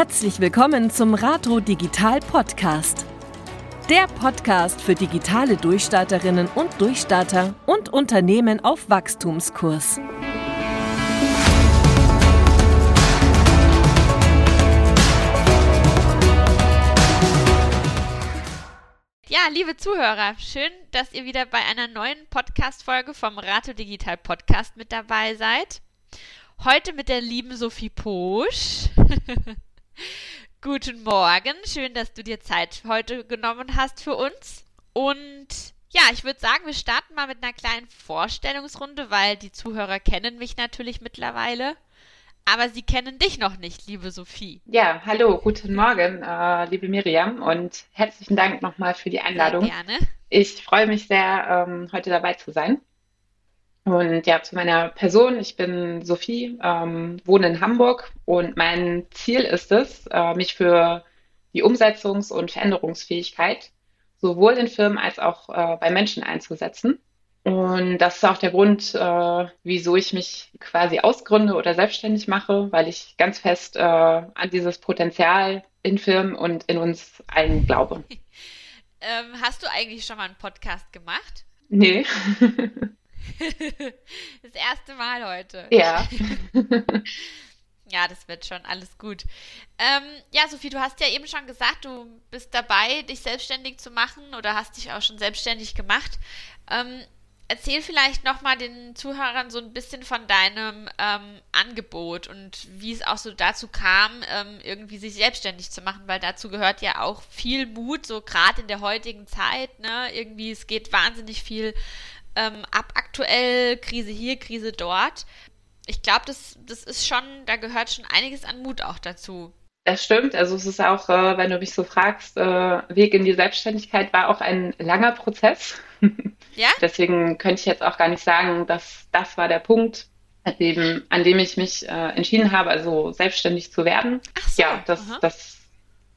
Herzlich willkommen zum Rato Digital Podcast. Der Podcast für digitale Durchstarterinnen und Durchstarter und Unternehmen auf Wachstumskurs. Ja, liebe Zuhörer, schön, dass ihr wieder bei einer neuen Podcast-Folge vom Rato Digital Podcast mit dabei seid. Heute mit der lieben Sophie Posch. Guten Morgen, schön, dass du dir Zeit heute genommen hast für uns. Und ja, ich würde sagen, wir starten mal mit einer kleinen Vorstellungsrunde, weil die Zuhörer kennen mich natürlich mittlerweile. Aber sie kennen dich noch nicht, liebe Sophie. Ja, hallo, guten Morgen, äh, liebe Miriam, und herzlichen Dank nochmal für die Einladung. Sehr gerne. Ich freue mich sehr, ähm, heute dabei zu sein. Und ja, zu meiner Person. Ich bin Sophie, ähm, wohne in Hamburg und mein Ziel ist es, äh, mich für die Umsetzungs- und Veränderungsfähigkeit sowohl in Firmen als auch äh, bei Menschen einzusetzen. Und das ist auch der Grund, äh, wieso ich mich quasi ausgründe oder selbstständig mache, weil ich ganz fest äh, an dieses Potenzial in Firmen und in uns allen glaube. ähm, hast du eigentlich schon mal einen Podcast gemacht? Nee. das erste Mal heute. Ja. ja, das wird schon alles gut. Ähm, ja, Sophie, du hast ja eben schon gesagt, du bist dabei, dich selbstständig zu machen oder hast dich auch schon selbstständig gemacht. Ähm, erzähl vielleicht nochmal den Zuhörern so ein bisschen von deinem ähm, Angebot und wie es auch so dazu kam, ähm, irgendwie sich selbstständig zu machen, weil dazu gehört ja auch viel Mut, so gerade in der heutigen Zeit, ne? Irgendwie, es geht wahnsinnig viel ähm, ab aktuell, Krise hier, Krise dort. Ich glaube, das, das ist schon, da gehört schon einiges an Mut auch dazu. Das stimmt. Also es ist auch, äh, wenn du mich so fragst, äh, Weg in die Selbstständigkeit war auch ein langer Prozess. Ja? Deswegen könnte ich jetzt auch gar nicht sagen, dass das war der Punkt, an dem, an dem ich mich äh, entschieden habe, also selbstständig zu werden. Ach so, ja, das, aha. das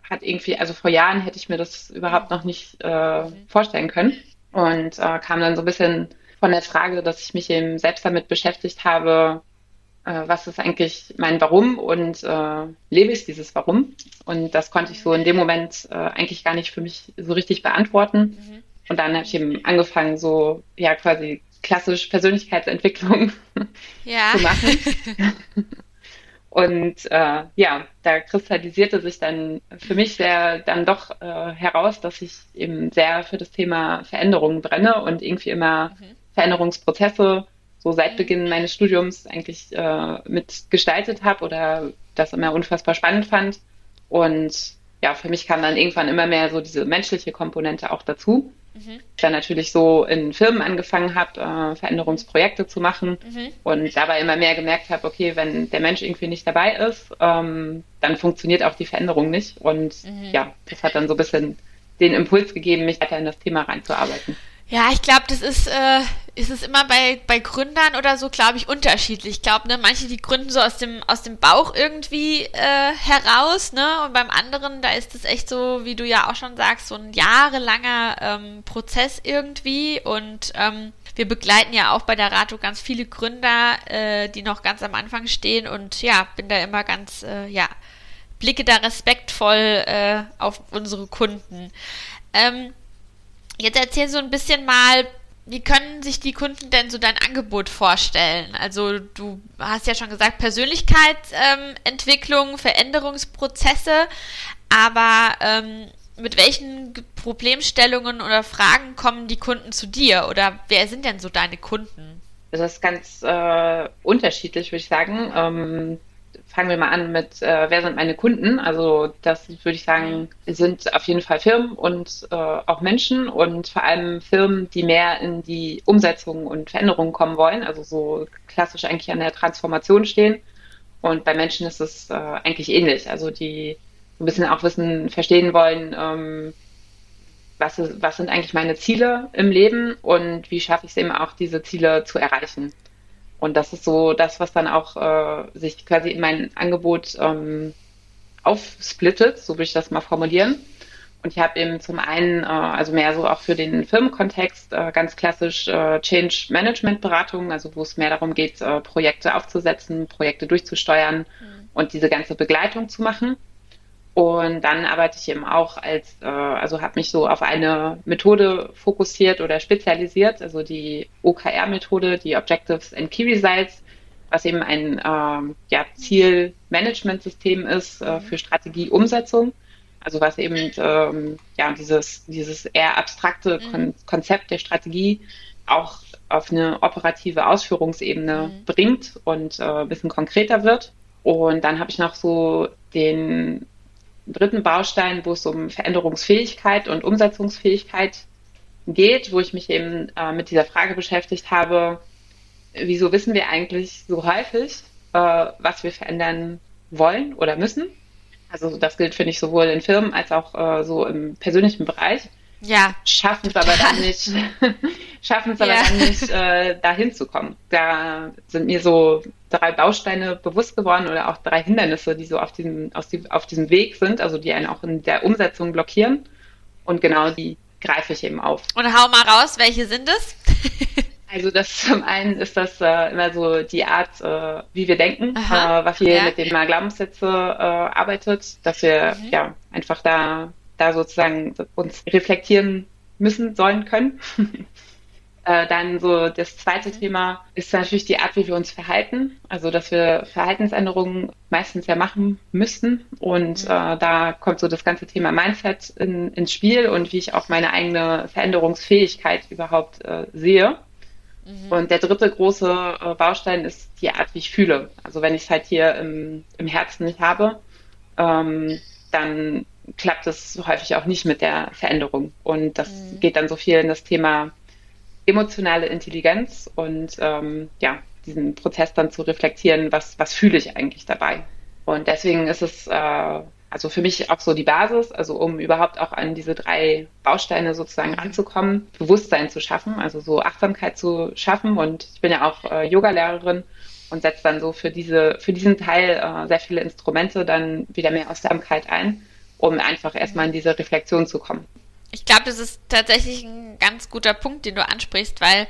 hat irgendwie, also vor Jahren hätte ich mir das überhaupt noch nicht äh, vorstellen können. Und äh, kam dann so ein bisschen von der Frage, dass ich mich eben selbst damit beschäftigt habe, äh, was ist eigentlich mein Warum und äh, lebe ich dieses Warum? Und das konnte ich so in dem Moment äh, eigentlich gar nicht für mich so richtig beantworten. Mhm. Und dann habe ich eben angefangen, so ja quasi klassisch Persönlichkeitsentwicklung Ja. zu machen. Und äh, ja, da kristallisierte sich dann für mich sehr dann doch äh, heraus, dass ich eben sehr für das Thema Veränderungen brenne und irgendwie immer Mhm. Veränderungsprozesse so seit Beginn meines Studiums eigentlich äh, mitgestaltet habe oder das immer unfassbar spannend fand. Und ja, für mich kam dann irgendwann immer mehr so diese menschliche Komponente auch dazu. Mhm. Ich dann natürlich so in Firmen angefangen habe, äh, Veränderungsprojekte zu machen Mhm. und dabei immer mehr gemerkt habe, okay, wenn der Mensch irgendwie nicht dabei ist, ähm, dann funktioniert auch die Veränderung nicht. Und Mhm. ja, das hat dann so ein bisschen den Impuls gegeben, mich weiter in das Thema reinzuarbeiten. Ja, ich glaube, das ist, äh, ist es immer bei, bei Gründern oder so, glaube ich, unterschiedlich. Ich glaube, ne, manche, die gründen so aus dem, aus dem Bauch irgendwie äh, heraus, ne? Und beim anderen, da ist es echt so, wie du ja auch schon sagst, so ein jahrelanger ähm, Prozess irgendwie. Und ähm, wir begleiten ja auch bei der Rato ganz viele Gründer, äh, die noch ganz am Anfang stehen. Und ja, bin da immer ganz, äh, ja, blicke da respektvoll äh, auf unsere Kunden. Ähm, Jetzt erzähl so ein bisschen mal, wie können sich die Kunden denn so dein Angebot vorstellen? Also du hast ja schon gesagt, Persönlichkeitsentwicklung, Veränderungsprozesse, aber ähm, mit welchen Problemstellungen oder Fragen kommen die Kunden zu dir? Oder wer sind denn so deine Kunden? Das ist ganz äh, unterschiedlich, würde ich sagen. Ähm, fangen wir mal an mit, äh, wer sind meine Kunden? Also das würde ich sagen, sind auf jeden Fall Firmen und äh, auch Menschen und vor allem Firmen, die mehr in die Umsetzung und Veränderung kommen wollen, also so klassisch eigentlich an der Transformation stehen. Und bei Menschen ist es äh, eigentlich ähnlich, also die ein bisschen auch wissen, verstehen wollen, ähm, was, was sind eigentlich meine Ziele im Leben und wie schaffe ich es eben auch, diese Ziele zu erreichen. Und das ist so das, was dann auch äh, sich quasi in mein Angebot ähm, aufsplittet, so würde ich das mal formulieren. Und ich habe eben zum einen, äh, also mehr so auch für den Firmenkontext, äh, ganz klassisch äh, Change Management Beratung, also wo es mehr darum geht, äh, Projekte aufzusetzen, Projekte durchzusteuern und diese ganze Begleitung zu machen. Und dann arbeite ich eben auch als, äh, also habe mich so auf eine Methode fokussiert oder spezialisiert, also die OKR-Methode, die Objectives and Key Results, was eben ein ähm, ja, Zielmanagementsystem ist äh, für Strategieumsetzung. Also was eben ähm, ja dieses, dieses eher abstrakte mhm. Kon Konzept der Strategie auch auf eine operative Ausführungsebene mhm. bringt und äh, ein bisschen konkreter wird. Und dann habe ich noch so den dritten Baustein, wo es um Veränderungsfähigkeit und Umsetzungsfähigkeit geht, wo ich mich eben äh, mit dieser Frage beschäftigt habe, wieso wissen wir eigentlich so häufig, äh, was wir verändern wollen oder müssen? Also das gilt, finde ich, sowohl in Firmen als auch äh, so im persönlichen Bereich. Ja. Schaffen es aber dann nicht, schaffen es aber dann nicht, äh, da hinzukommen. Da sind mir so drei Bausteine bewusst geworden oder auch drei Hindernisse, die so auf diesem, die, auf diesem Weg sind, also die einen auch in der Umsetzung blockieren. Und genau die greife ich eben auf. Und hau mal raus, welche sind es? Also das zum einen ist das äh, immer so die Art, äh, wie wir denken, äh, was wir ja. mit den Glaubenssätze äh, arbeitet, dass wir mhm. ja einfach da da sozusagen uns reflektieren müssen, sollen, können. Äh, dann so das zweite mhm. Thema ist natürlich die Art, wie wir uns verhalten. Also dass wir Verhaltensänderungen meistens ja machen müssten. Und mhm. äh, da kommt so das ganze Thema Mindset in, ins Spiel und wie ich auch meine eigene Veränderungsfähigkeit überhaupt äh, sehe. Mhm. Und der dritte große äh, Baustein ist die Art, wie ich fühle. Also wenn ich es halt hier im, im Herzen nicht habe, ähm, dann klappt es häufig auch nicht mit der Veränderung. Und das mhm. geht dann so viel in das Thema emotionale Intelligenz und ähm, ja, diesen Prozess dann zu reflektieren, was, was fühle ich eigentlich dabei. Und deswegen ist es äh, also für mich auch so die Basis, also um überhaupt auch an diese drei Bausteine sozusagen ranzukommen, Bewusstsein zu schaffen, also so Achtsamkeit zu schaffen. Und ich bin ja auch äh, Yogalehrerin und setze dann so für diese, für diesen Teil äh, sehr viele Instrumente dann wieder mehr Achtsamkeit ein, um einfach erstmal in diese Reflexion zu kommen. Ich glaube, das ist tatsächlich ein ganz guter Punkt, den du ansprichst, weil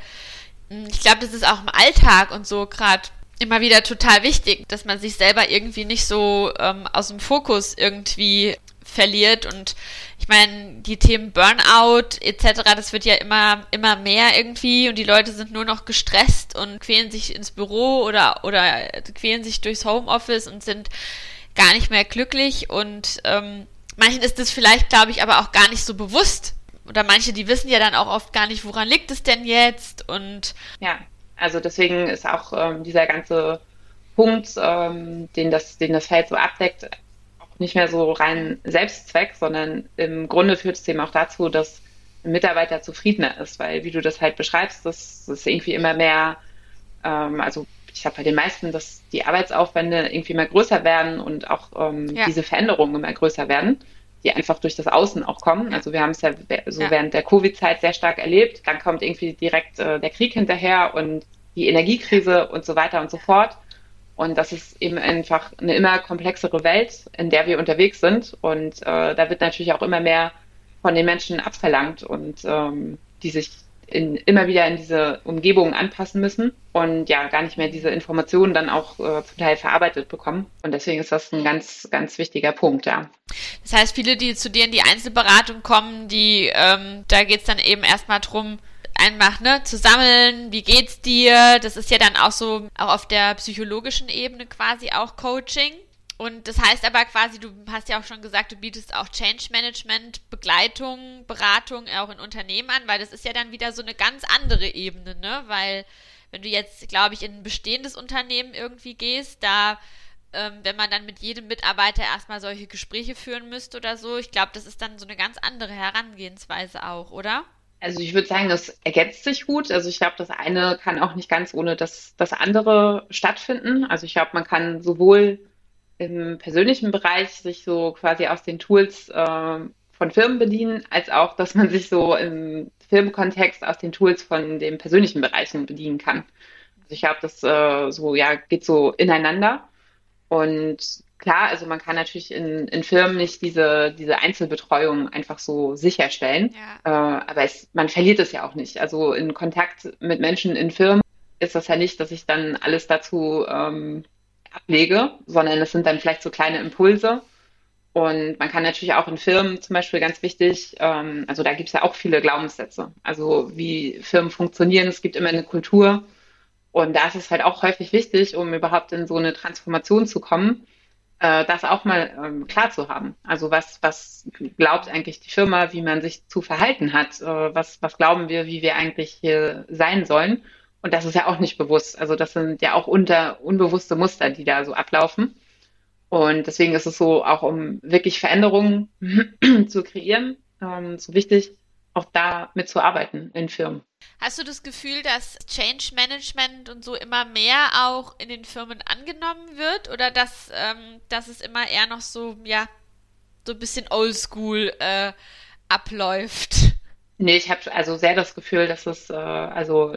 hm, ich glaube, das ist auch im Alltag und so gerade immer wieder total wichtig, dass man sich selber irgendwie nicht so ähm, aus dem Fokus irgendwie verliert und ich meine, die Themen Burnout etc., das wird ja immer, immer mehr irgendwie und die Leute sind nur noch gestresst und quälen sich ins Büro oder, oder quälen sich durchs Homeoffice und sind gar nicht mehr glücklich und ähm, manchen ist das vielleicht, glaube ich, aber auch gar nicht so bewusst. Oder manche, die wissen ja dann auch oft gar nicht, woran liegt es denn jetzt und ja. Also deswegen ist auch ähm, dieser ganze Punkt, ähm, den, das, den das Feld so abdeckt, auch nicht mehr so rein Selbstzweck, sondern im Grunde führt es eben auch dazu, dass ein Mitarbeiter zufriedener ist, weil wie du das halt beschreibst, das, das ist irgendwie immer mehr, ähm, also ich habe bei den meisten, dass die Arbeitsaufwände irgendwie immer größer werden und auch ähm, ja. diese Veränderungen immer größer werden die einfach durch das Außen auch kommen. Also wir haben es ja so ja. während der Covid-Zeit sehr stark erlebt. Dann kommt irgendwie direkt äh, der Krieg hinterher und die Energiekrise und so weiter und so fort. Und das ist eben einfach eine immer komplexere Welt, in der wir unterwegs sind. Und äh, da wird natürlich auch immer mehr von den Menschen abverlangt und ähm, die sich in, immer wieder in diese Umgebung anpassen müssen und ja gar nicht mehr diese Informationen dann auch äh, zum Teil verarbeitet bekommen. Und deswegen ist das ein ganz, ganz wichtiger Punkt, ja. Das heißt, viele, die zu dir in die Einzelberatung kommen, die, ähm, da geht's dann eben erstmal drum, einfach ne, zu sammeln, wie geht's dir? Das ist ja dann auch so, auch auf der psychologischen Ebene quasi auch Coaching. Und das heißt aber quasi, du hast ja auch schon gesagt, du bietest auch Change Management, Begleitung, Beratung auch in Unternehmen an, weil das ist ja dann wieder so eine ganz andere Ebene, ne? Weil wenn du jetzt, glaube ich, in ein bestehendes Unternehmen irgendwie gehst, da, ähm, wenn man dann mit jedem Mitarbeiter erstmal solche Gespräche führen müsste oder so, ich glaube, das ist dann so eine ganz andere Herangehensweise auch, oder? Also ich würde sagen, das ergänzt sich gut. Also ich glaube, das eine kann auch nicht ganz ohne das, das andere stattfinden. Also ich glaube, man kann sowohl im persönlichen Bereich sich so quasi aus den Tools äh, von Firmen bedienen, als auch, dass man sich so im Firmenkontext aus den Tools von den persönlichen Bereichen bedienen kann. Also ich glaube, das äh, so ja geht so ineinander und klar, also man kann natürlich in, in Firmen nicht diese, diese Einzelbetreuung einfach so sicherstellen, ja. äh, aber es, man verliert es ja auch nicht. Also in Kontakt mit Menschen in Firmen ist das ja nicht, dass ich dann alles dazu ähm, ablege, sondern es sind dann vielleicht so kleine Impulse. Und man kann natürlich auch in Firmen zum Beispiel ganz wichtig, ähm, also da gibt es ja auch viele Glaubenssätze, also wie Firmen funktionieren, es gibt immer eine Kultur. Und da ist es halt auch häufig wichtig, um überhaupt in so eine Transformation zu kommen, äh, das auch mal ähm, klar zu haben. Also was, was glaubt eigentlich die Firma, wie man sich zu verhalten hat? Äh, was, was glauben wir, wie wir eigentlich hier sein sollen? Und das ist ja auch nicht bewusst. Also das sind ja auch unter unbewusste Muster, die da so ablaufen. Und deswegen ist es so, auch um wirklich Veränderungen zu kreieren, ähm, so wichtig, auch da mitzuarbeiten in Firmen. Hast du das Gefühl, dass Change Management und so immer mehr auch in den Firmen angenommen wird oder dass, ähm, dass es immer eher noch so, ja, so ein bisschen oldschool äh, abläuft? Nee, ich habe also sehr das Gefühl, dass es äh, also,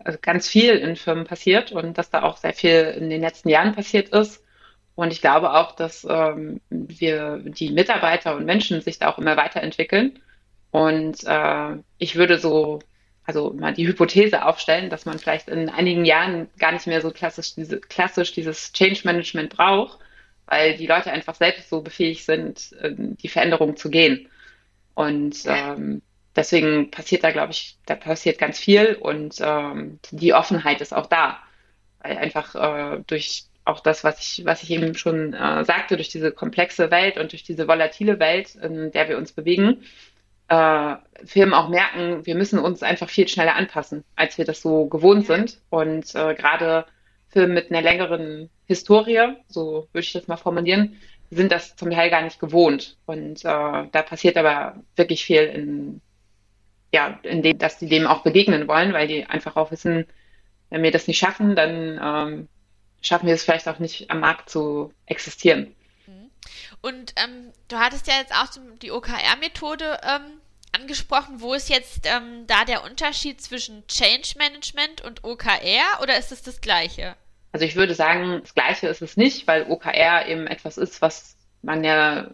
also ganz viel in Firmen passiert und dass da auch sehr viel in den letzten Jahren passiert ist. Und ich glaube auch, dass ähm, wir die Mitarbeiter und Menschen sich da auch immer weiterentwickeln. Und äh, ich würde so, also mal die Hypothese aufstellen, dass man vielleicht in einigen Jahren gar nicht mehr so klassisch, diese, klassisch dieses Change Management braucht, weil die Leute einfach selbst so befähigt sind, in die Veränderung zu gehen. Und ähm, deswegen passiert da, glaube ich, da passiert ganz viel und ähm, die Offenheit ist auch da. Weil einfach äh, durch auch das, was ich, was ich eben schon äh, sagte, durch diese komplexe Welt und durch diese volatile Welt, in der wir uns bewegen, äh, Firmen auch merken, wir müssen uns einfach viel schneller anpassen, als wir das so gewohnt sind. Und äh, gerade Firmen mit einer längeren Historie, so würde ich das mal formulieren, sind das zum Teil gar nicht gewohnt. Und äh, da passiert aber wirklich viel in, ja, in dem, dass die dem auch begegnen wollen, weil die einfach auch wissen, wenn wir das nicht schaffen, dann ähm, schaffen wir es vielleicht auch nicht am Markt zu existieren. Mhm. Und ähm, du hattest ja jetzt auch die OKR-Methode ähm, angesprochen. Wo ist jetzt ähm, da der Unterschied zwischen Change Management und OKR oder ist es das gleiche? Also ich würde sagen, das gleiche ist es nicht, weil OKR eben etwas ist, was man ja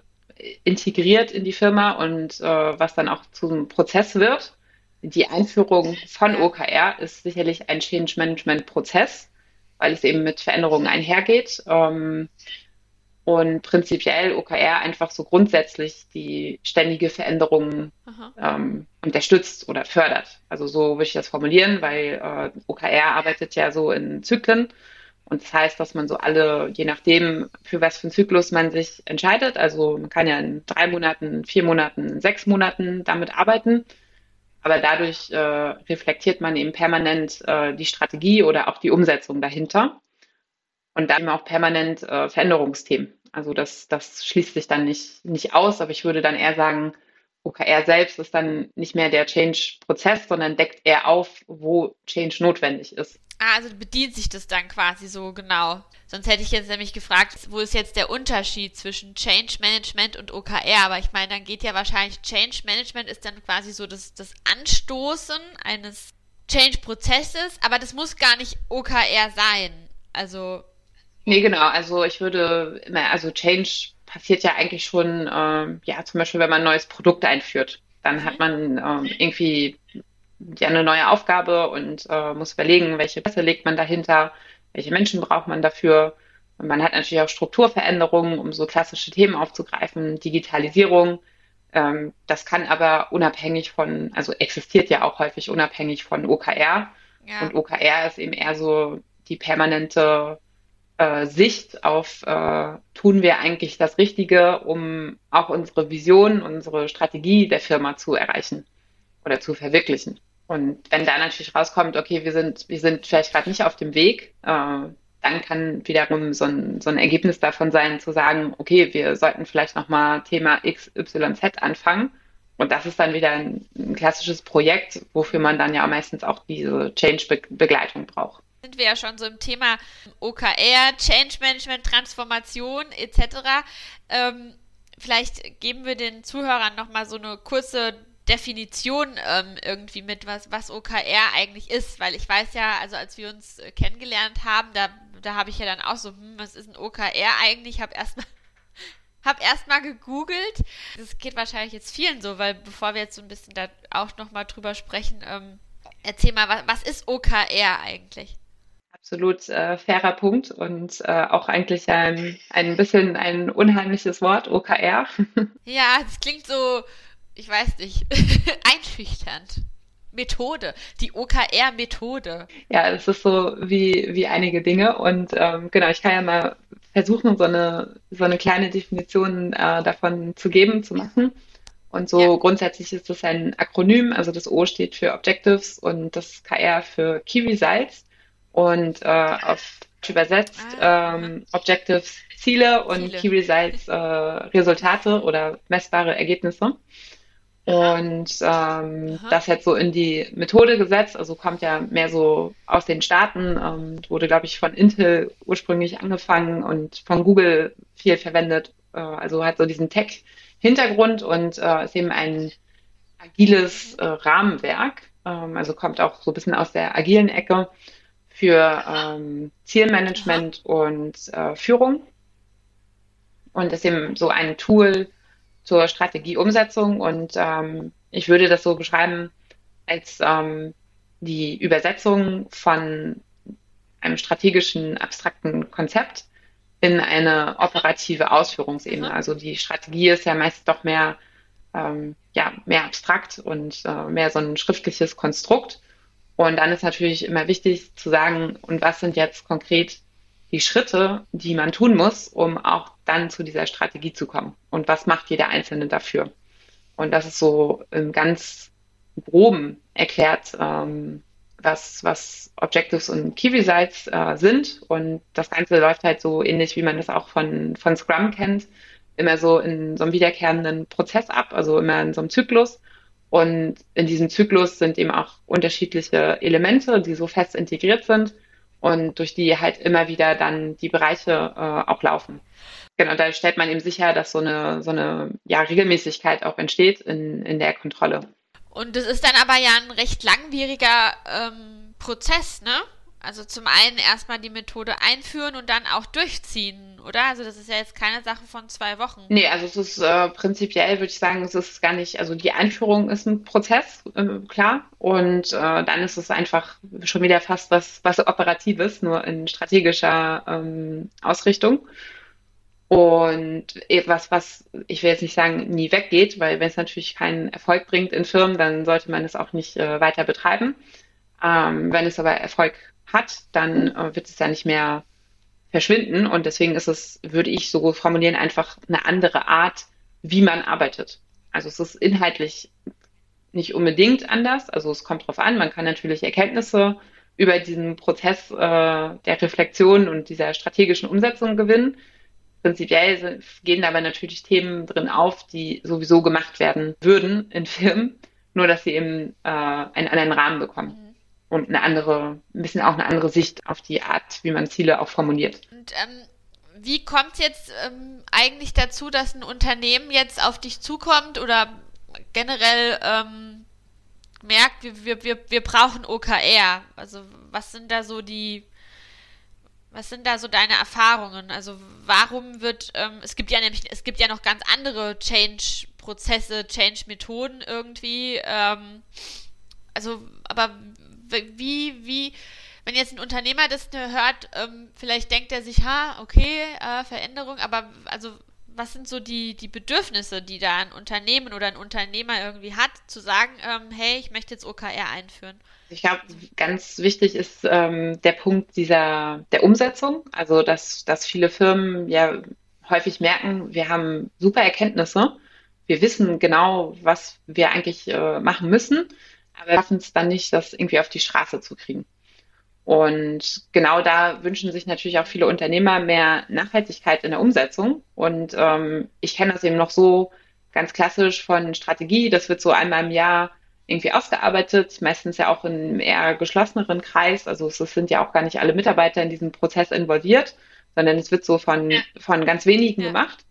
integriert in die Firma und äh, was dann auch zum Prozess wird. Die Einführung von OKR ist sicherlich ein Change Management Prozess weil es eben mit Veränderungen einhergeht. Ähm, und prinzipiell OKR einfach so grundsätzlich die ständige Veränderung ähm, unterstützt oder fördert. Also so würde ich das formulieren, weil äh, OKR arbeitet ja so in Zyklen. Und das heißt, dass man so alle, je nachdem, für was für einen Zyklus man sich entscheidet, also man kann ja in drei Monaten, vier Monaten, sechs Monaten damit arbeiten, aber dadurch äh, reflektiert man eben permanent äh, die Strategie oder auch die Umsetzung dahinter. Und dann auch permanent äh, Veränderungsthemen. Also das, das schließt sich dann nicht, nicht aus, aber ich würde dann eher sagen, OKR selbst ist dann nicht mehr der Change-Prozess, sondern deckt eher auf, wo Change notwendig ist. Ah, also bedient sich das dann quasi so genau. Sonst hätte ich jetzt nämlich gefragt, wo ist jetzt der Unterschied zwischen Change Management und OKR? Aber ich meine, dann geht ja wahrscheinlich Change Management ist dann quasi so das, das Anstoßen eines Change-Prozesses, aber das muss gar nicht OKR sein. Also. Nee, genau. Also ich würde immer, also Change passiert ja eigentlich schon, ähm, ja, zum Beispiel, wenn man ein neues Produkt einführt. Dann hat man ähm, irgendwie ja eine neue Aufgabe und äh, muss überlegen, welche Pässe legt man dahinter, welche Menschen braucht man dafür. Und man hat natürlich auch Strukturveränderungen, um so klassische Themen aufzugreifen, Digitalisierung. Ähm, das kann aber unabhängig von, also existiert ja auch häufig unabhängig von OKR. Ja. Und OKR ist eben eher so die permanente äh, Sicht auf, äh, tun wir eigentlich das Richtige, um auch unsere Vision, unsere Strategie der Firma zu erreichen oder zu verwirklichen. Und wenn da natürlich rauskommt, okay, wir sind, wir sind vielleicht gerade nicht auf dem Weg, äh, dann kann wiederum so ein, so ein Ergebnis davon sein, zu sagen, okay, wir sollten vielleicht nochmal Thema X, Y, Z anfangen. Und das ist dann wieder ein, ein klassisches Projekt, wofür man dann ja meistens auch diese Change-Begleitung braucht sind wir ja schon so im Thema OKR, Change Management, Transformation etc. Ähm, vielleicht geben wir den Zuhörern nochmal so eine kurze Definition ähm, irgendwie mit, was, was OKR eigentlich ist, weil ich weiß ja, also als wir uns äh, kennengelernt haben, da, da habe ich ja dann auch so, hm, was ist ein OKR eigentlich? Ich habe erstmal hab erstmal gegoogelt. Das geht wahrscheinlich jetzt vielen so, weil bevor wir jetzt so ein bisschen da auch nochmal drüber sprechen, ähm, erzähl mal, was, was ist OKR eigentlich? Absolut äh, fairer Punkt und äh, auch eigentlich ein, ein bisschen ein unheimliches Wort, OKR. Ja, es klingt so, ich weiß nicht, einschüchternd. Methode, die OKR-Methode. Ja, das ist so wie, wie einige Dinge. Und ähm, genau, ich kann ja mal versuchen, so eine, so eine kleine Definition äh, davon zu geben, zu machen. Und so ja. grundsätzlich ist das ein Akronym, also das O steht für Objectives und das KR für Key Results. Und äh, auf übersetzt ah. ähm, Objectives Ziele und Ziele. Key Results äh, Resultate oder messbare Ergebnisse. Und ähm, das jetzt so in die Methode gesetzt, also kommt ja mehr so aus den Staaten, ähm, wurde, glaube ich, von Intel ursprünglich angefangen und von Google viel verwendet, äh, also hat so diesen Tech-Hintergrund und äh, ist eben ein agiles äh, Rahmenwerk, ähm, also kommt auch so ein bisschen aus der agilen Ecke für ähm, Zielmanagement und äh, Führung und ist eben so ein Tool, zur Strategieumsetzung und ähm, ich würde das so beschreiben als ähm, die Übersetzung von einem strategischen, abstrakten Konzept in eine operative Ausführungsebene. Mhm. Also die Strategie ist ja meist doch mehr, ähm, ja, mehr abstrakt und äh, mehr so ein schriftliches Konstrukt. Und dann ist natürlich immer wichtig zu sagen, und was sind jetzt konkret die Schritte, die man tun muss, um auch dann zu dieser Strategie zu kommen. Und was macht jeder Einzelne dafür? Und das ist so im ganz groben erklärt, ähm, was, was Objectives und Key Results äh, sind. Und das Ganze läuft halt so ähnlich, wie man das auch von, von Scrum kennt, immer so in so einem wiederkehrenden Prozess ab, also immer in so einem Zyklus. Und in diesem Zyklus sind eben auch unterschiedliche Elemente, die so fest integriert sind und durch die halt immer wieder dann die Bereiche äh, auch laufen. Genau, da stellt man eben sicher, dass so eine, so eine ja, Regelmäßigkeit auch entsteht in, in der Kontrolle. Und das ist dann aber ja ein recht langwieriger ähm, Prozess, ne? Also zum einen erstmal die Methode einführen und dann auch durchziehen, oder? Also das ist ja jetzt keine Sache von zwei Wochen. Nee, also es ist äh, prinzipiell, würde ich sagen, es ist gar nicht, also die Einführung ist ein Prozess, äh, klar. Und äh, dann ist es einfach schon wieder fast was, was Operatives, nur in strategischer ähm, Ausrichtung. Und etwas, was ich will jetzt nicht sagen, nie weggeht, weil wenn es natürlich keinen Erfolg bringt in Firmen, dann sollte man es auch nicht äh, weiter betreiben. Ähm, wenn es aber Erfolg hat, dann äh, wird es ja nicht mehr verschwinden. Und deswegen ist es, würde ich so formulieren, einfach eine andere Art, wie man arbeitet. Also es ist inhaltlich nicht unbedingt anders. Also es kommt drauf an. Man kann natürlich Erkenntnisse über diesen Prozess äh, der Reflexion und dieser strategischen Umsetzung gewinnen. Prinzipiell gehen aber natürlich Themen drin auf, die sowieso gemacht werden würden in Firmen, nur dass sie eben äh, einen anderen Rahmen bekommen und eine andere, ein bisschen auch eine andere Sicht auf die Art, wie man Ziele auch formuliert. Und ähm, wie kommt es jetzt ähm, eigentlich dazu, dass ein Unternehmen jetzt auf dich zukommt oder generell ähm, merkt, wir, wir, wir brauchen OKR? Also was sind da so die, was sind da so deine Erfahrungen? Also warum wird, ähm, es gibt ja nämlich, es gibt ja noch ganz andere Change-Prozesse, Change-Methoden irgendwie. Ähm, also, aber wie, wie, wenn jetzt ein Unternehmer das hört, ähm, vielleicht denkt er sich, ha, okay, äh, Veränderung, aber also was sind so die, die Bedürfnisse, die da ein Unternehmen oder ein Unternehmer irgendwie hat, zu sagen, ähm, hey, ich möchte jetzt OKR einführen? Ich glaube, ganz wichtig ist ähm, der Punkt dieser der Umsetzung. Also dass, dass viele Firmen ja häufig merken, wir haben super Erkenntnisse, wir wissen genau, was wir eigentlich äh, machen müssen aber wir schaffen es dann nicht, das irgendwie auf die Straße zu kriegen. Und genau da wünschen sich natürlich auch viele Unternehmer mehr Nachhaltigkeit in der Umsetzung. Und ähm, ich kenne das eben noch so ganz klassisch von Strategie. Das wird so einmal im Jahr irgendwie ausgearbeitet, meistens ja auch in einem eher geschlosseneren Kreis. Also es sind ja auch gar nicht alle Mitarbeiter in diesem Prozess involviert, sondern es wird so von, von ganz wenigen ja. gemacht.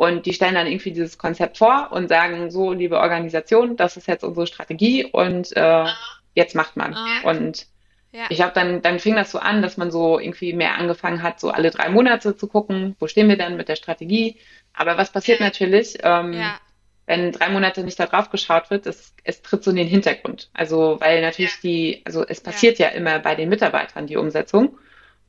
Und die stellen dann irgendwie dieses Konzept vor und sagen, so, liebe Organisation, das ist jetzt unsere Strategie und äh, jetzt macht man. Und ja. ich glaube, dann, dann fing das so an, dass man so irgendwie mehr angefangen hat, so alle drei Monate zu gucken, wo stehen wir denn mit der Strategie. Aber was passiert ja. natürlich, ähm, ja. wenn drei Monate nicht da drauf geschaut wird, es, es tritt so in den Hintergrund. Also, weil natürlich die, also es passiert ja, immer bei den Mitarbeitern die Umsetzung.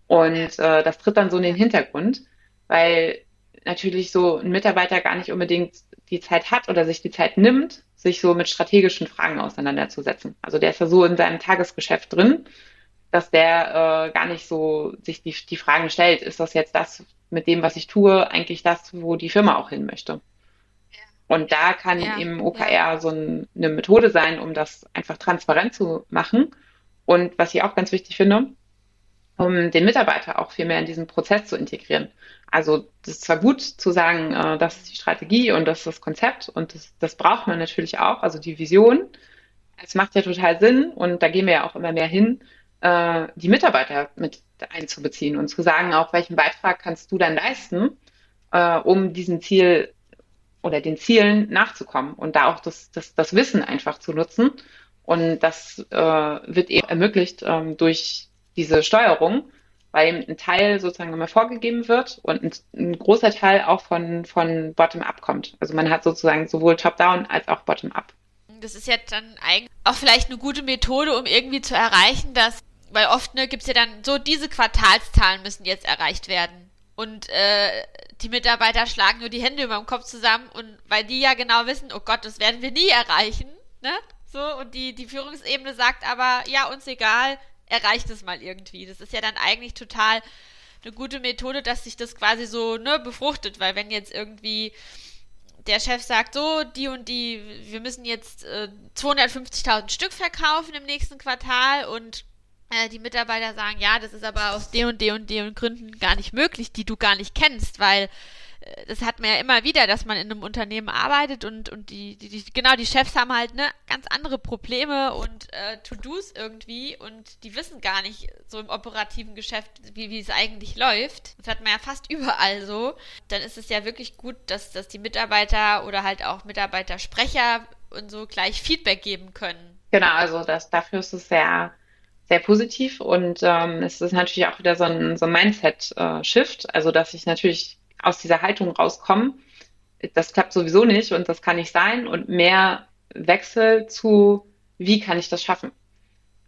Und äh, das tritt dann so in den Hintergrund, weil natürlich so ein Mitarbeiter gar nicht unbedingt die Zeit hat oder sich die Zeit nimmt, sich so mit strategischen Fragen auseinanderzusetzen. Also der ist ja so in seinem Tagesgeschäft drin, dass der äh, gar nicht so sich die, die Fragen stellt, ist das jetzt das mit dem, was ich tue, eigentlich das, wo die Firma auch hin möchte. Und da kann ja, eben OKR ja. so ein, eine Methode sein, um das einfach transparent zu machen. Und was ich auch ganz wichtig finde, um den Mitarbeiter auch viel mehr in diesen Prozess zu integrieren. Also das ist zwar gut zu sagen, äh, das ist die Strategie und das ist das Konzept und das, das braucht man natürlich auch, also die Vision. Es macht ja total Sinn und da gehen wir ja auch immer mehr hin, äh, die Mitarbeiter mit einzubeziehen und zu sagen, auch welchen Beitrag kannst du dann leisten, äh, um diesen Ziel oder den Zielen nachzukommen und da auch das, das, das Wissen einfach zu nutzen. Und das äh, wird eben ermöglicht ähm, durch diese Steuerung, weil ein Teil sozusagen immer vorgegeben wird und ein, ein großer Teil auch von, von Bottom-up kommt. Also man hat sozusagen sowohl Top-down als auch Bottom-up. Das ist ja dann eigentlich auch vielleicht eine gute Methode, um irgendwie zu erreichen, dass, weil oft ne, gibt es ja dann so, diese Quartalszahlen müssen jetzt erreicht werden. Und äh, die Mitarbeiter schlagen nur die Hände über dem Kopf zusammen und weil die ja genau wissen, oh Gott, das werden wir nie erreichen, ne? So, und die, die Führungsebene sagt aber, ja, uns egal, erreicht es mal irgendwie. Das ist ja dann eigentlich total eine gute Methode, dass sich das quasi so ne, befruchtet, weil wenn jetzt irgendwie der Chef sagt, so, die und die, wir müssen jetzt äh, 250.000 Stück verkaufen im nächsten Quartal und äh, die Mitarbeiter sagen, ja, das ist aber aus den und den und den Gründen gar nicht möglich, die du gar nicht kennst, weil das hat man ja immer wieder, dass man in einem Unternehmen arbeitet und, und die, die, die genau, die Chefs haben halt ne, ganz andere Probleme und äh, To-Dos irgendwie und die wissen gar nicht so im operativen Geschäft, wie, wie es eigentlich läuft. Das hat man ja fast überall so. Dann ist es ja wirklich gut, dass, dass die Mitarbeiter oder halt auch Mitarbeitersprecher und so gleich Feedback geben können. Genau, also das, dafür ist es sehr, sehr positiv und ähm, es ist natürlich auch wieder so ein, so ein Mindset-Shift, also dass ich natürlich aus dieser Haltung rauskommen, das klappt sowieso nicht und das kann nicht sein und mehr Wechsel zu, wie kann ich das schaffen?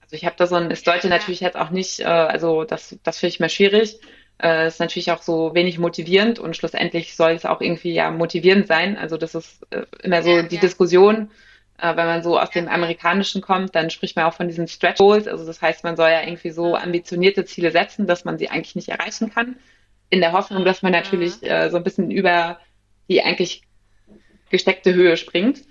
Also ich habe da so ein, es sollte natürlich jetzt auch nicht, äh, also das, das finde ich mal schwierig. Äh, ist natürlich auch so wenig motivierend und schlussendlich soll es auch irgendwie ja motivierend sein. Also das ist äh, immer so ja, die ja. Diskussion, äh, wenn man so aus dem Amerikanischen kommt, dann spricht man auch von diesen Stretch Goals. Also das heißt, man soll ja irgendwie so ambitionierte Ziele setzen, dass man sie eigentlich nicht erreichen kann in der Hoffnung, dass man natürlich äh, so ein bisschen über die eigentlich gesteckte Höhe springt.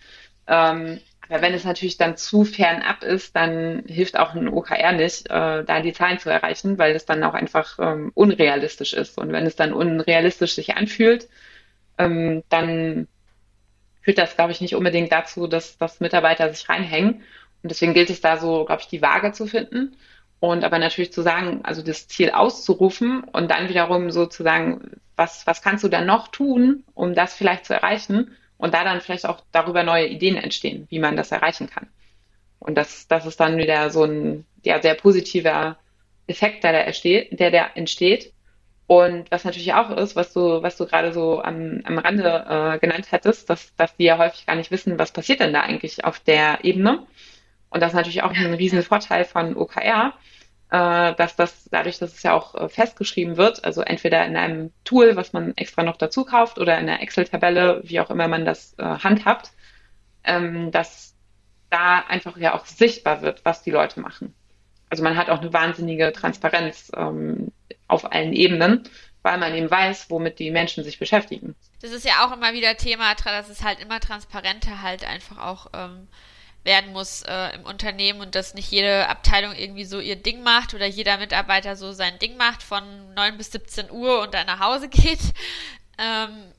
Ähm, aber wenn es natürlich dann zu fern ab ist, dann hilft auch ein OKR nicht, äh, da die Zahlen zu erreichen, weil es dann auch einfach ähm, unrealistisch ist. Und wenn es dann unrealistisch sich anfühlt, ähm, dann führt das, glaube ich, nicht unbedingt dazu, dass, dass Mitarbeiter sich reinhängen. Und deswegen gilt es da so, glaube ich, die Waage zu finden. Und aber natürlich zu sagen, also das Ziel auszurufen und dann wiederum sozusagen, was, was kannst du dann noch tun, um das vielleicht zu erreichen? Und da dann vielleicht auch darüber neue Ideen entstehen, wie man das erreichen kann. Und das, das ist dann wieder so ein ja, sehr positiver Effekt, der da entsteht, der, der entsteht. Und was natürlich auch ist, was du, was du gerade so am, am Rande äh, genannt hattest, dass, dass die ja häufig gar nicht wissen, was passiert denn da eigentlich auf der Ebene. Und das ist natürlich auch ein riesen Vorteil von OKR, äh, dass das dadurch, dass es ja auch äh, festgeschrieben wird, also entweder in einem Tool, was man extra noch dazu kauft, oder in einer Excel-Tabelle, wie auch immer man das äh, handhabt, ähm, dass da einfach ja auch sichtbar wird, was die Leute machen. Also man hat auch eine wahnsinnige Transparenz ähm, auf allen Ebenen, weil man eben weiß, womit die Menschen sich beschäftigen. Das ist ja auch immer wieder Thema, dass es halt immer transparenter halt einfach auch ähm, werden muss äh, im Unternehmen und dass nicht jede Abteilung irgendwie so ihr Ding macht oder jeder Mitarbeiter so sein Ding macht von 9 bis 17 Uhr und dann nach Hause geht. Ähm,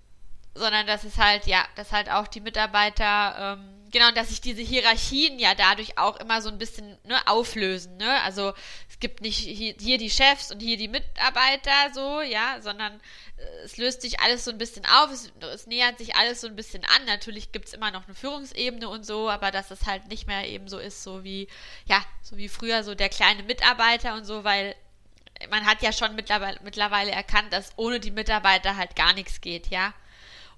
sondern dass es halt, ja, dass halt auch die Mitarbeiter, ähm, genau, dass sich diese Hierarchien ja dadurch auch immer so ein bisschen ne, auflösen, ne? Also es gibt nicht hier die Chefs und hier die Mitarbeiter so, ja, sondern äh, es löst sich alles so ein bisschen auf, es, es nähert sich alles so ein bisschen an. Natürlich gibt es immer noch eine Führungsebene und so, aber dass es halt nicht mehr eben so ist, so wie, ja, so wie früher so der kleine Mitarbeiter und so, weil man hat ja schon mittlerweile, mittlerweile erkannt, dass ohne die Mitarbeiter halt gar nichts geht, ja.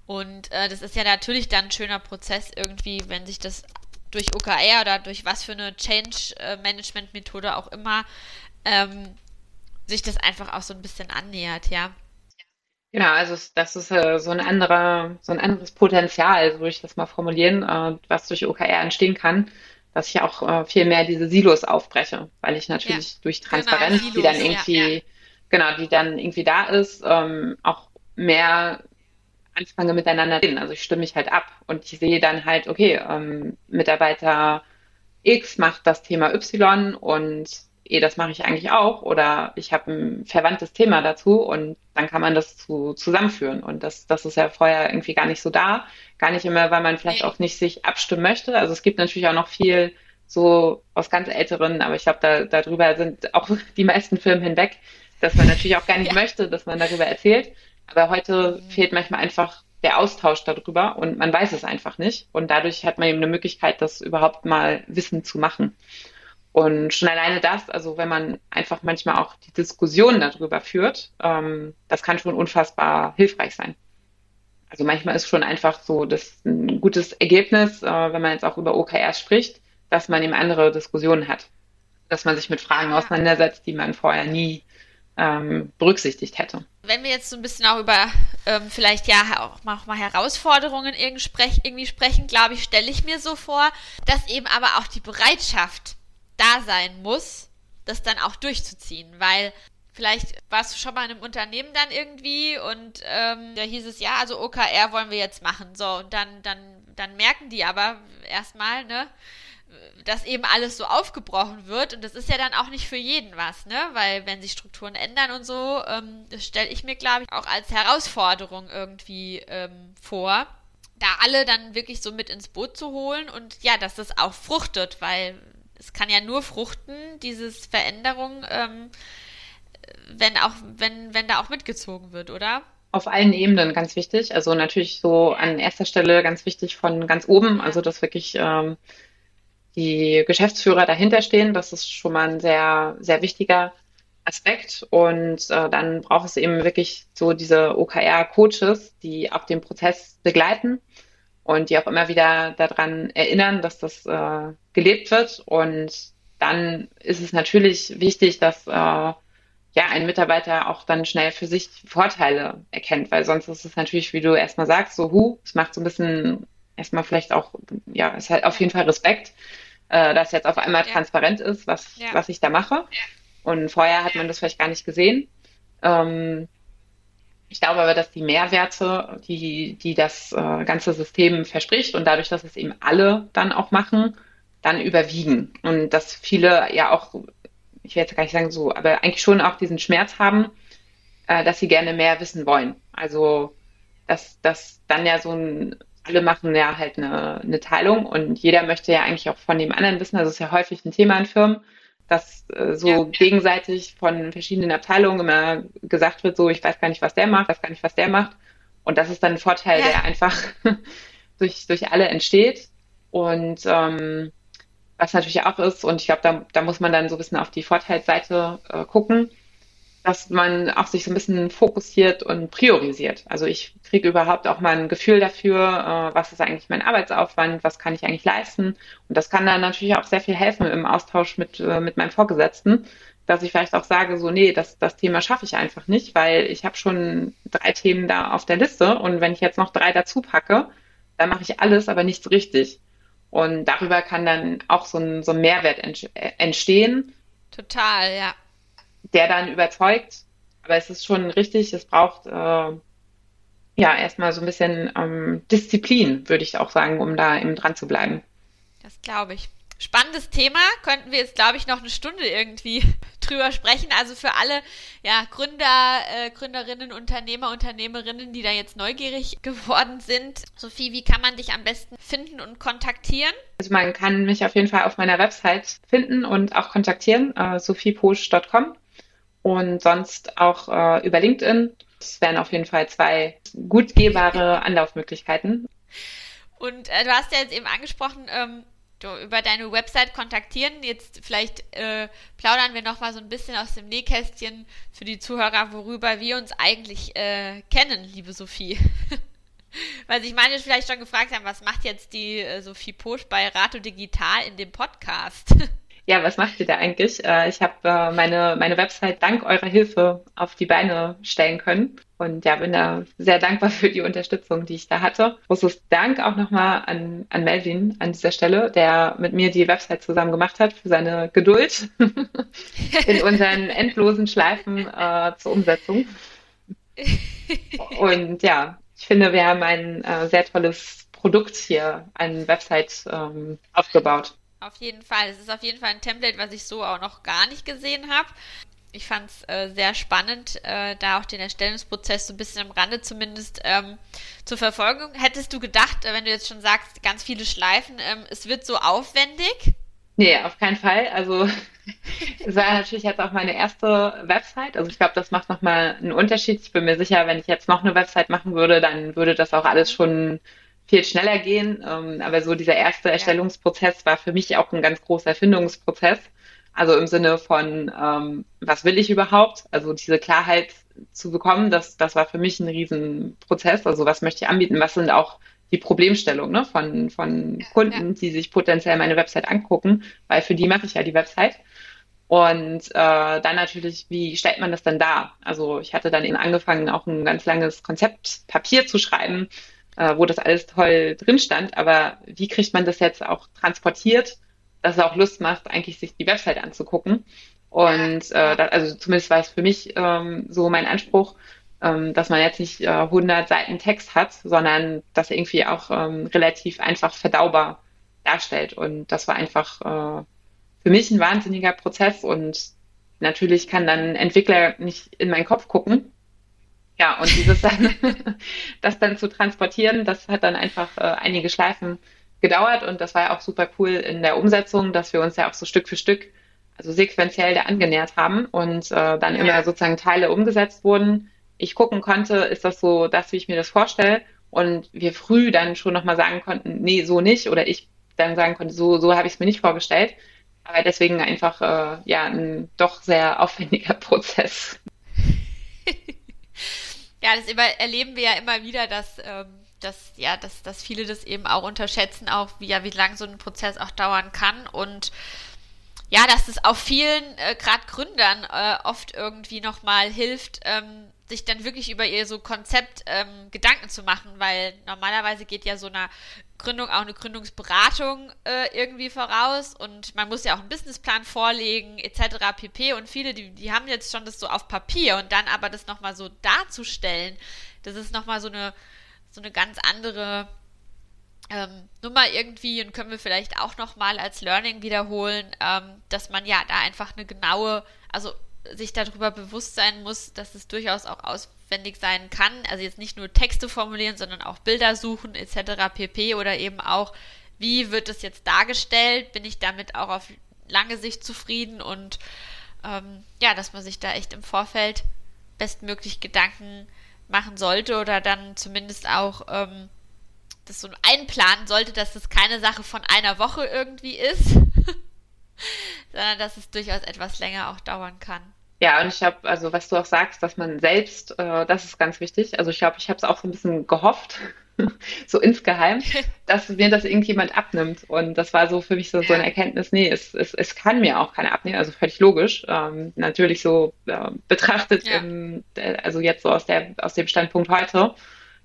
Und äh, das ist ja natürlich dann ein schöner Prozess irgendwie, wenn sich das durch OKR oder durch was für eine Change-Management-Methode auch immer ähm, sich das einfach auch so ein bisschen annähert, ja. Genau, also das ist äh, so ein anderer, so ein anderes Potenzial, so würde ich das mal formulieren, äh, was durch OKR entstehen kann, dass ich auch äh, viel mehr diese Silos aufbreche, weil ich natürlich ja. durch genau, Transparenz, genau, Silos, die dann irgendwie, ja, ja. genau, die dann irgendwie da ist, ähm, auch mehr anfange miteinander reden. Also ich stimme mich halt ab und ich sehe dann halt, okay, ähm, Mitarbeiter X macht das Thema Y und eh, das mache ich eigentlich auch oder ich habe ein verwandtes Thema dazu und dann kann man das zu, zusammenführen. Und das, das ist ja vorher irgendwie gar nicht so da. Gar nicht immer, weil man vielleicht auch nicht sich abstimmen möchte. Also es gibt natürlich auch noch viel so aus ganz älteren, aber ich glaube, da, darüber sind auch die meisten Firmen hinweg, dass man natürlich auch gar nicht ja. möchte, dass man darüber erzählt. Aber heute fehlt manchmal einfach der Austausch darüber und man weiß es einfach nicht. Und dadurch hat man eben eine Möglichkeit, das überhaupt mal Wissen zu machen. Und schon alleine das, also wenn man einfach manchmal auch die Diskussion darüber führt, ähm, das kann schon unfassbar hilfreich sein. Also manchmal ist schon einfach so das ein gutes Ergebnis, äh, wenn man jetzt auch über OKRs spricht, dass man eben andere Diskussionen hat. Dass man sich mit Fragen auseinandersetzt, die man vorher nie ähm, berücksichtigt hätte. Wenn wir jetzt so ein bisschen auch über ähm, vielleicht ja auch mal, auch mal Herausforderungen irgendwie, sprech, irgendwie sprechen, glaube ich, stelle ich mir so vor, dass eben aber auch die Bereitschaft da sein muss, das dann auch durchzuziehen, weil vielleicht warst du schon mal in einem Unternehmen dann irgendwie und ähm, da hieß es, ja, also OKR wollen wir jetzt machen. So, und dann, dann, dann merken die aber erstmal, ne, dass eben alles so aufgebrochen wird und das ist ja dann auch nicht für jeden was, ne? Weil wenn sich Strukturen ändern und so, ähm, das stelle ich mir, glaube ich, auch als Herausforderung irgendwie ähm, vor, da alle dann wirklich so mit ins Boot zu holen und ja, dass das auch fruchtet, weil es kann ja nur fruchten, dieses Veränderung, ähm, wenn auch, wenn, wenn da auch mitgezogen wird, oder? Auf allen Ebenen ganz wichtig. Also natürlich so an erster Stelle ganz wichtig von ganz oben, also dass wirklich ähm, die Geschäftsführer dahinter stehen. Das ist schon mal ein sehr, sehr wichtiger Aspekt. Und äh, dann braucht es eben wirklich so diese OKR-Coaches, die auch den Prozess begleiten und die auch immer wieder daran erinnern, dass das äh, gelebt wird. Und dann ist es natürlich wichtig, dass äh, ja ein Mitarbeiter auch dann schnell für sich Vorteile erkennt, weil sonst ist es natürlich, wie du erstmal sagst, so hu, es macht so ein bisschen erstmal vielleicht auch, ja, es hat auf jeden Fall Respekt, äh, dass jetzt auf einmal ja. transparent ist, was, ja. was ich da mache. Und vorher hat man das vielleicht gar nicht gesehen. Ähm, ich glaube aber, dass die Mehrwerte, die, die das äh, ganze System verspricht und dadurch, dass es eben alle dann auch machen, dann überwiegen. Und dass viele ja auch, ich will jetzt gar nicht sagen so, aber eigentlich schon auch diesen Schmerz haben, äh, dass sie gerne mehr wissen wollen. Also, dass, dass dann ja so ein, alle machen ja halt eine, eine Teilung und jeder möchte ja eigentlich auch von dem anderen wissen. Also, das ist ja häufig ein Thema in Firmen dass äh, so ja. gegenseitig von verschiedenen Abteilungen immer gesagt wird, so ich weiß gar nicht, was der macht, weiß gar nicht, was der macht. Und das ist dann ein Vorteil, ja. der einfach durch, durch alle entsteht. Und ähm, was natürlich auch ist, und ich glaube, da, da muss man dann so ein bisschen auf die Vorteilsseite äh, gucken, dass man auch sich so ein bisschen fokussiert und priorisiert. Also ich kriege überhaupt auch mal ein Gefühl dafür, äh, was ist eigentlich mein Arbeitsaufwand, was kann ich eigentlich leisten. Und das kann dann natürlich auch sehr viel helfen im Austausch mit, äh, mit meinen Vorgesetzten, dass ich vielleicht auch sage, so, nee, das, das Thema schaffe ich einfach nicht, weil ich habe schon drei Themen da auf der Liste und wenn ich jetzt noch drei dazu packe, dann mache ich alles, aber nichts richtig. Und darüber kann dann auch so ein, so ein Mehrwert entstehen. Total, ja der dann überzeugt. Aber es ist schon richtig, es braucht äh, ja erstmal so ein bisschen ähm, Disziplin, würde ich auch sagen, um da eben dran zu bleiben. Das glaube ich. Spannendes Thema, könnten wir jetzt, glaube ich, noch eine Stunde irgendwie drüber sprechen. Also für alle ja, Gründer, äh, Gründerinnen, Unternehmer, Unternehmerinnen, die da jetzt neugierig geworden sind. Sophie, wie kann man dich am besten finden und kontaktieren? Also man kann mich auf jeden Fall auf meiner Website finden und auch kontaktieren, äh, sophieposch.com und sonst auch äh, über LinkedIn. Das wären auf jeden Fall zwei gut gehbare Anlaufmöglichkeiten. Und äh, du hast ja jetzt eben angesprochen, ähm, du, über deine Website kontaktieren. Jetzt vielleicht äh, plaudern wir noch mal so ein bisschen aus dem Nähkästchen für die Zuhörer, worüber wir uns eigentlich äh, kennen, liebe Sophie. Weil sich meine vielleicht schon gefragt haben, was macht jetzt die äh, Sophie Posch bei Rato Digital in dem Podcast? Ja, was macht ihr da eigentlich? Äh, ich habe äh, meine, meine Website dank eurer Hilfe auf die Beine stellen können. Und ja, bin da sehr dankbar für die Unterstützung, die ich da hatte. Großes Dank auch nochmal an, an Melvin an dieser Stelle, der mit mir die Website zusammen gemacht hat, für seine Geduld in unseren endlosen Schleifen äh, zur Umsetzung. Und ja, ich finde, wir haben ein äh, sehr tolles Produkt hier, eine Website ähm, aufgebaut. Auf jeden Fall. Es ist auf jeden Fall ein Template, was ich so auch noch gar nicht gesehen habe. Ich fand es äh, sehr spannend, äh, da auch den Erstellungsprozess so ein bisschen am Rande zumindest ähm, zur Verfolgung. Hättest du gedacht, äh, wenn du jetzt schon sagst, ganz viele Schleifen, ähm, es wird so aufwendig? Nee, auf keinen Fall. Also es war natürlich jetzt auch meine erste Website. Also ich glaube, das macht nochmal einen Unterschied. Ich bin mir sicher, wenn ich jetzt noch eine Website machen würde, dann würde das auch alles schon viel schneller gehen. Ähm, aber so dieser erste Erstellungsprozess war für mich auch ein ganz großer Erfindungsprozess. Also im Sinne von, ähm, was will ich überhaupt? Also diese Klarheit zu bekommen, das, das war für mich ein Riesenprozess. Also was möchte ich anbieten? Was sind auch die Problemstellungen ne, von, von Kunden, die sich potenziell meine Website angucken, weil für die mache ich ja die Website. Und äh, dann natürlich, wie stellt man das dann dar? Also ich hatte dann eben angefangen, auch ein ganz langes Konzeptpapier zu schreiben, äh, wo das alles toll drin stand. Aber wie kriegt man das jetzt auch transportiert, dass es auch Lust macht, eigentlich sich die Website anzugucken? Und äh, das, also zumindest war es für mich ähm, so mein Anspruch, ähm, dass man jetzt nicht äh, 100 Seiten Text hat, sondern das irgendwie auch ähm, relativ einfach verdaubar darstellt. Und das war einfach äh, für mich ein wahnsinniger Prozess und natürlich kann dann ein Entwickler nicht in meinen Kopf gucken, ja, und dieses dann, das dann zu transportieren, das hat dann einfach äh, einige Schleifen gedauert und das war ja auch super cool in der Umsetzung, dass wir uns ja auch so Stück für Stück, also sequenziell da angenähert haben und äh, dann ja. immer sozusagen Teile umgesetzt wurden. Ich gucken konnte, ist das so das, wie ich mir das vorstelle und wir früh dann schon nochmal sagen konnten, nee, so nicht oder ich dann sagen konnte, so, so habe ich es mir nicht vorgestellt. Aber deswegen einfach äh, ja ein doch sehr aufwendiger Prozess. Ja, das erleben wir ja immer wieder, dass, ähm, dass, ja, dass, dass viele das eben auch unterschätzen, auch wie, ja, wie lang so ein Prozess auch dauern kann. Und ja, dass es auch vielen, äh, gerade Gründern, äh, oft irgendwie nochmal hilft, ähm, sich dann wirklich über ihr so Konzept ähm, Gedanken zu machen, weil normalerweise geht ja so eine Gründung auch eine Gründungsberatung äh, irgendwie voraus und man muss ja auch einen Businessplan vorlegen etc. pp. Und viele, die, die haben jetzt schon das so auf Papier und dann aber das nochmal so darzustellen, das ist nochmal so eine, so eine ganz andere ähm, Nummer irgendwie und können wir vielleicht auch nochmal als Learning wiederholen, ähm, dass man ja da einfach eine genaue, also sich darüber bewusst sein muss, dass es durchaus auch auswendig sein kann. Also jetzt nicht nur Texte formulieren, sondern auch Bilder suchen etc. pp. Oder eben auch, wie wird es jetzt dargestellt? Bin ich damit auch auf lange Sicht zufrieden? Und ähm, ja, dass man sich da echt im Vorfeld bestmöglich Gedanken machen sollte oder dann zumindest auch ähm, das so einplanen sollte, dass das keine Sache von einer Woche irgendwie ist, sondern dass es durchaus etwas länger auch dauern kann. Ja, und ich habe, also was du auch sagst, dass man selbst, äh, das ist ganz wichtig. Also ich glaube, ich habe es auch so ein bisschen gehofft, so insgeheim, dass mir das irgendjemand abnimmt. Und das war so für mich so, so eine Erkenntnis, nee, es, es, es kann mir auch keiner abnehmen, also völlig logisch. Ähm, natürlich so äh, betrachtet, ja. im, also jetzt so aus, der, aus dem Standpunkt heute.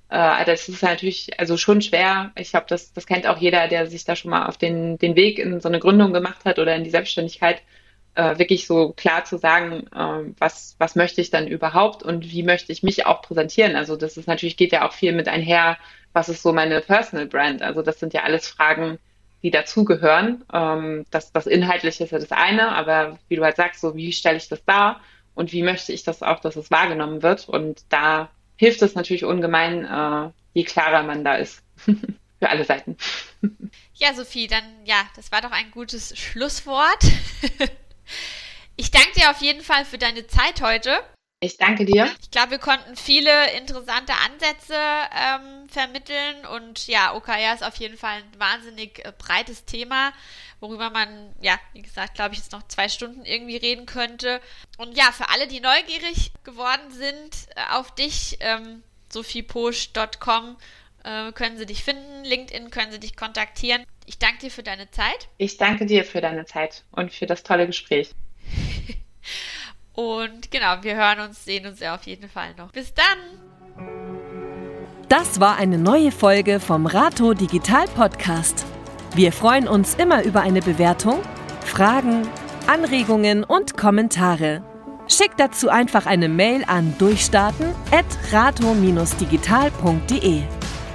Äh, das ist natürlich also schon schwer. Ich glaube, das, das kennt auch jeder, der sich da schon mal auf den, den Weg in so eine Gründung gemacht hat oder in die Selbstständigkeit äh, wirklich so klar zu sagen, äh, was, was möchte ich dann überhaupt und wie möchte ich mich auch präsentieren. Also das ist natürlich, geht ja auch viel mit einher, was ist so meine Personal Brand. Also das sind ja alles Fragen, die dazugehören. Ähm, das, das Inhaltliche ist ja das eine, aber wie du halt sagst, so wie stelle ich das dar und wie möchte ich das auch, dass es wahrgenommen wird. Und da hilft es natürlich ungemein, äh, je klarer man da ist. Für alle Seiten. Ja, Sophie, dann ja, das war doch ein gutes Schlusswort. Ich danke dir auf jeden Fall für deine Zeit heute. Ich danke dir. Ich glaube, wir konnten viele interessante Ansätze ähm, vermitteln und ja, OKR ist auf jeden Fall ein wahnsinnig äh, breites Thema, worüber man, ja, wie gesagt, glaube ich, jetzt noch zwei Stunden irgendwie reden könnte. Und ja, für alle, die neugierig geworden sind äh, auf dich, ähm, sophieposch.com äh, können sie dich finden. LinkedIn können sie dich kontaktieren. Ich danke dir für deine Zeit. Ich danke dir für deine Zeit und für das tolle Gespräch. und genau, wir hören uns, sehen uns ja auf jeden Fall noch. Bis dann! Das war eine neue Folge vom Rato Digital Podcast. Wir freuen uns immer über eine Bewertung, Fragen, Anregungen und Kommentare. Schickt dazu einfach eine Mail an durchstarten.rato-digital.de.